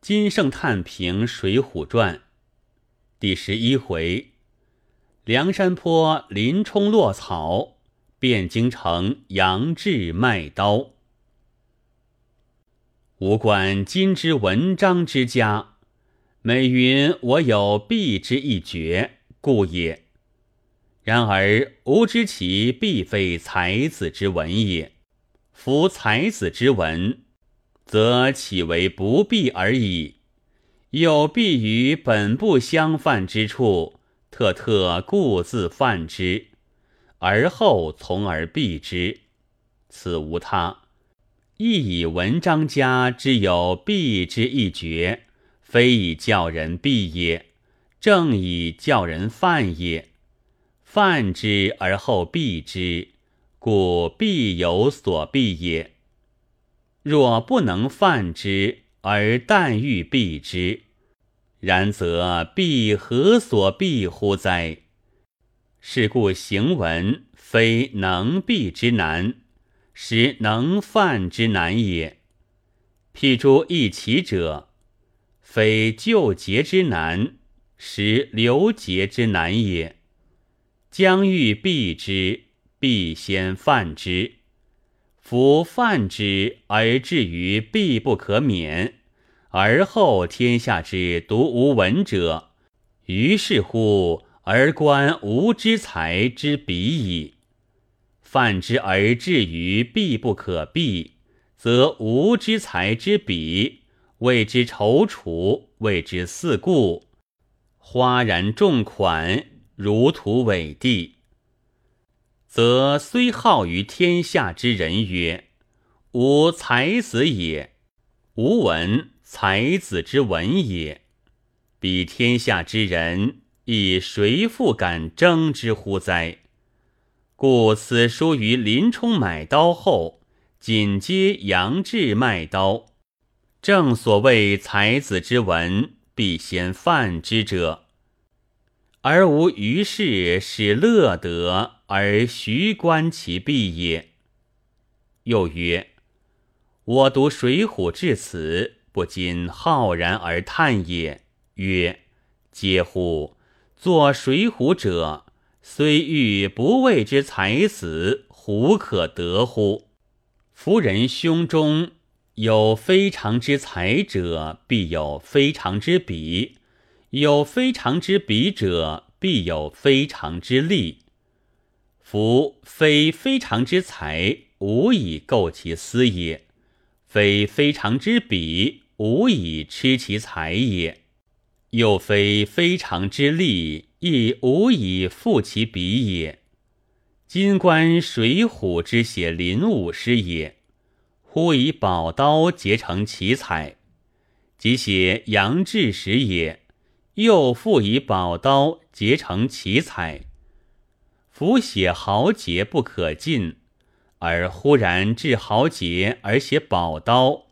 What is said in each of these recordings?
金圣叹评《水浒传》第十一回：梁山坡林冲落草，汴京城杨志卖刀。吾观今之文章之家，每云我有必之一绝，故也。然而吾知其必非才子之文也。夫才子之文。则岂为不避而已？有避于本不相犯之处，特特故自犯之，而后从而避之。此无他，亦以文章家之有避之一绝，非以教人避也，正以教人犯也。犯之而后避之，故必有所避也。若不能犯之，而但欲避之，然则必何所避乎哉？是故行文非能避之难，实能犯之难也。譬诸一奇者，非救劫之难，实留劫之难也。将欲避之，必先犯之。夫犯之而至于必不可免，而后天下之独无闻者，于是乎而观吾之才之比矣。犯之而至于必不可避，则吾之才之比，谓之踌躇，谓之四顾，花然众款，如土伟地。则虽好于天下之人曰：“吾才子也，吾闻才子之文也。”彼天下之人，亦谁复敢争之乎哉？故此书于林冲买刀后，紧接杨志卖刀，正所谓才子之文，必先犯之者。而无于事使乐得而徐观其弊也。又曰：我读《水浒》至此，不禁浩然而叹也。曰：嗟乎！作《水浒》者，虽欲不为之才子，胡可得乎？夫人胸中有非常之才者，必有非常之笔。有非常之笔者，必有非常之力。夫非非常之才，无以构其思也；非非常之笔，无以吃其才也；又非非常之力，亦无以复其笔也。今观《水浒》之写林武师也，忽以宝刀结成奇才；即写杨志时也。又复以宝刀结成奇才，伏写豪杰不可尽，而忽然至豪杰而写宝刀，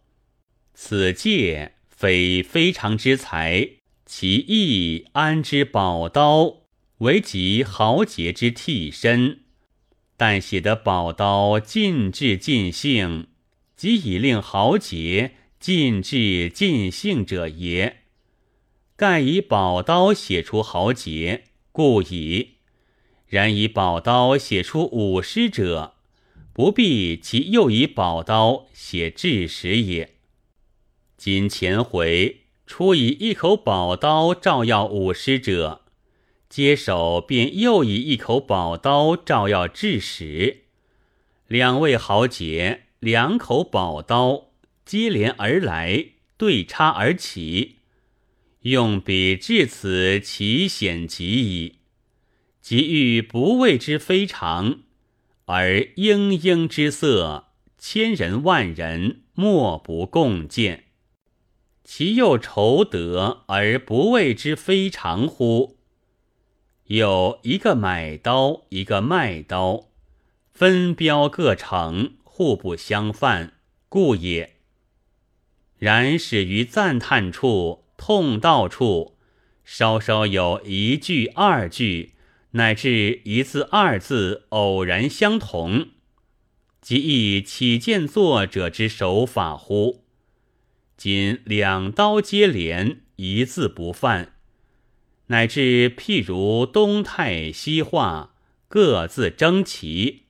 此戒非非常之才，其意安知宝刀为及豪杰之替身？但写得宝刀尽至尽兴，即以令豪杰尽至尽兴者也。盖以宝刀写出豪杰，故矣。然以宝刀写出武师者，不必其又以宝刀写志士也。今前回初以一口宝刀照耀武师者，接手便又以一口宝刀照耀志士。两位豪杰，两口宝刀接连而来，对插而起。用笔至此，其显极矣。即欲不谓之非常，而英英之色，千人万人莫不共见。其又愁得而不谓之非常乎？有一个买刀，一个卖刀，分标各成，互不相犯，故也。然始于赞叹处。痛到处，稍稍有一句二句，乃至一字二字偶然相同，即亦起见作者之手法乎？今两刀接连，一字不犯，乃至譬如东泰西化，各自争奇。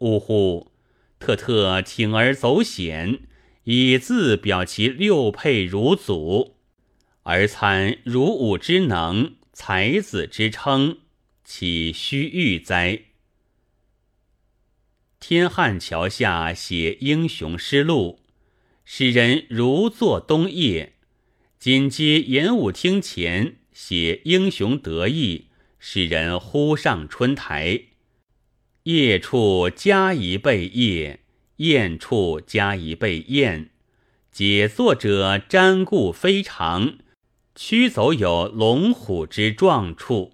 呜呼！特特铤而走险，以自表其六配如祖，而参如武之能，才子之称，岂须欲哉？天汉桥下写英雄诗录，使人如坐冬夜；紧接演武厅前写英雄得意，使人忽上春台。夜处加一倍夜，宴处加一倍宴。解作者瞻顾非常，驱走有龙虎之状处。